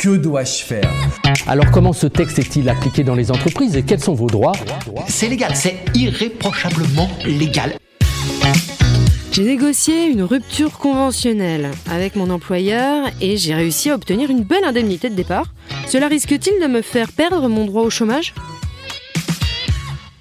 Que dois-je faire Alors comment ce texte est-il appliqué dans les entreprises et quels sont vos droits C'est légal, c'est irréprochablement légal. J'ai négocié une rupture conventionnelle avec mon employeur et j'ai réussi à obtenir une belle indemnité de départ. Cela risque-t-il de me faire perdre mon droit au chômage?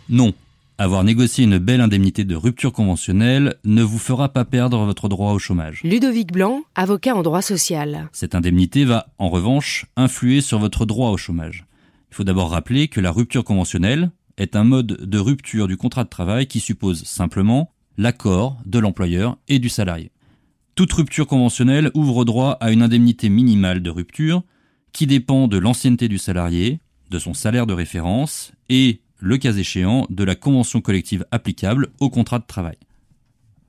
Non. Avoir négocié une belle indemnité de rupture conventionnelle ne vous fera pas perdre votre droit au chômage. Ludovic Blanc, avocat en droit social. Cette indemnité va, en revanche, influer sur votre droit au chômage. Il faut d'abord rappeler que la rupture conventionnelle est un mode de rupture du contrat de travail qui suppose simplement l'accord de l'employeur et du salarié. Toute rupture conventionnelle ouvre droit à une indemnité minimale de rupture qui dépend de l'ancienneté du salarié, de son salaire de référence et, le cas échéant, de la convention collective applicable au contrat de travail.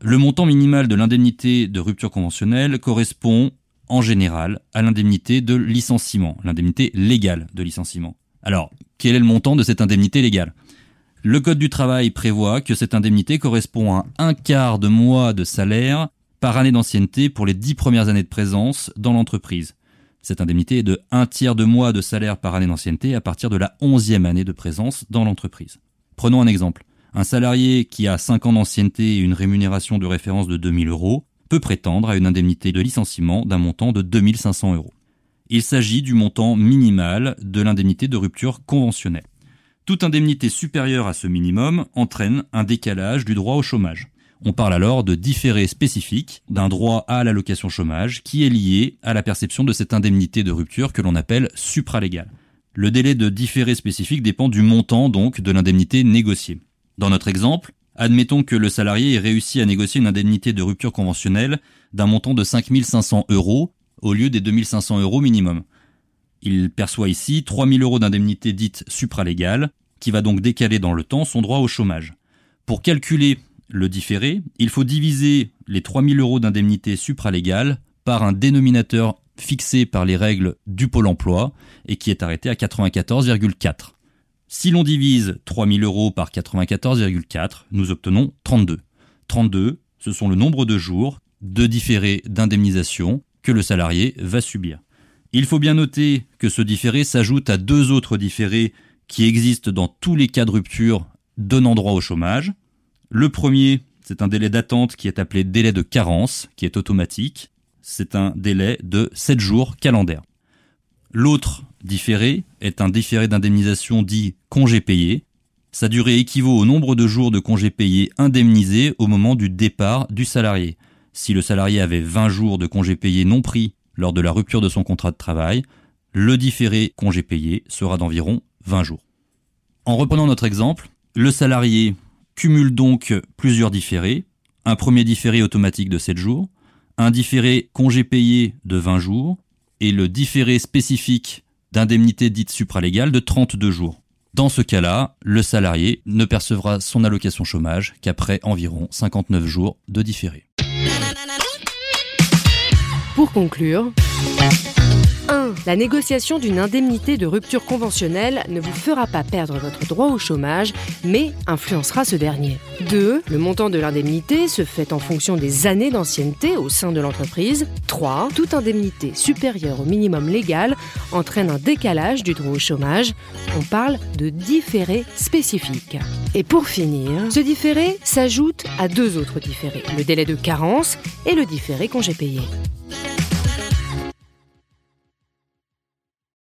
Le montant minimal de l'indemnité de rupture conventionnelle correspond en général à l'indemnité de licenciement, l'indemnité légale de licenciement. Alors, quel est le montant de cette indemnité légale? Le Code du travail prévoit que cette indemnité correspond à un quart de mois de salaire par année d'ancienneté pour les dix premières années de présence dans l'entreprise. Cette indemnité est de un tiers de mois de salaire par année d'ancienneté à partir de la onzième année de présence dans l'entreprise. Prenons un exemple. Un salarié qui a 5 ans d'ancienneté et une rémunération de référence de 2000 euros peut prétendre à une indemnité de licenciement d'un montant de 2500 euros. Il s'agit du montant minimal de l'indemnité de rupture conventionnelle. Toute indemnité supérieure à ce minimum entraîne un décalage du droit au chômage. On parle alors de différé spécifique d'un droit à l'allocation chômage qui est lié à la perception de cette indemnité de rupture que l'on appelle supralégale. Le délai de différé spécifique dépend du montant donc de l'indemnité négociée. Dans notre exemple, admettons que le salarié ait réussi à négocier une indemnité de rupture conventionnelle d'un montant de 5500 euros au lieu des 2500 euros minimum. Il perçoit ici 3000 euros d'indemnité dite supralégale, qui va donc décaler dans le temps son droit au chômage. Pour calculer le différé, il faut diviser les 3000 euros d'indemnité supralégale par un dénominateur fixé par les règles du Pôle emploi et qui est arrêté à 94,4. Si l'on divise 3000 euros par 94,4, nous obtenons 32. 32, ce sont le nombre de jours de différé d'indemnisation que le salarié va subir. Il faut bien noter que ce différé s'ajoute à deux autres différés qui existent dans tous les cas de rupture donnant droit au chômage. Le premier, c'est un délai d'attente qui est appelé délai de carence, qui est automatique. C'est un délai de 7 jours calendaires. L'autre différé est un différé d'indemnisation dit congé payé. Sa durée équivaut au nombre de jours de congé payé indemnisés au moment du départ du salarié. Si le salarié avait 20 jours de congé payé non pris lors de la rupture de son contrat de travail, le différé congé payé sera d'environ 20 jours. En reprenant notre exemple, le salarié cumule donc plusieurs différés, un premier différé automatique de 7 jours, un différé congé payé de 20 jours et le différé spécifique d'indemnité dite supralégale de 32 jours. Dans ce cas-là, le salarié ne percevra son allocation chômage qu'après environ 59 jours de différé. Pour conclure, 1. La négociation d'une indemnité de rupture conventionnelle ne vous fera pas perdre votre droit au chômage, mais influencera ce dernier. 2. Le montant de l'indemnité se fait en fonction des années d'ancienneté au sein de l'entreprise. 3. Toute indemnité supérieure au minimum légal entraîne un décalage du droit au chômage. On parle de différé spécifique. Et pour finir, ce différé s'ajoute à deux autres différés, le délai de carence et le différé congé payé.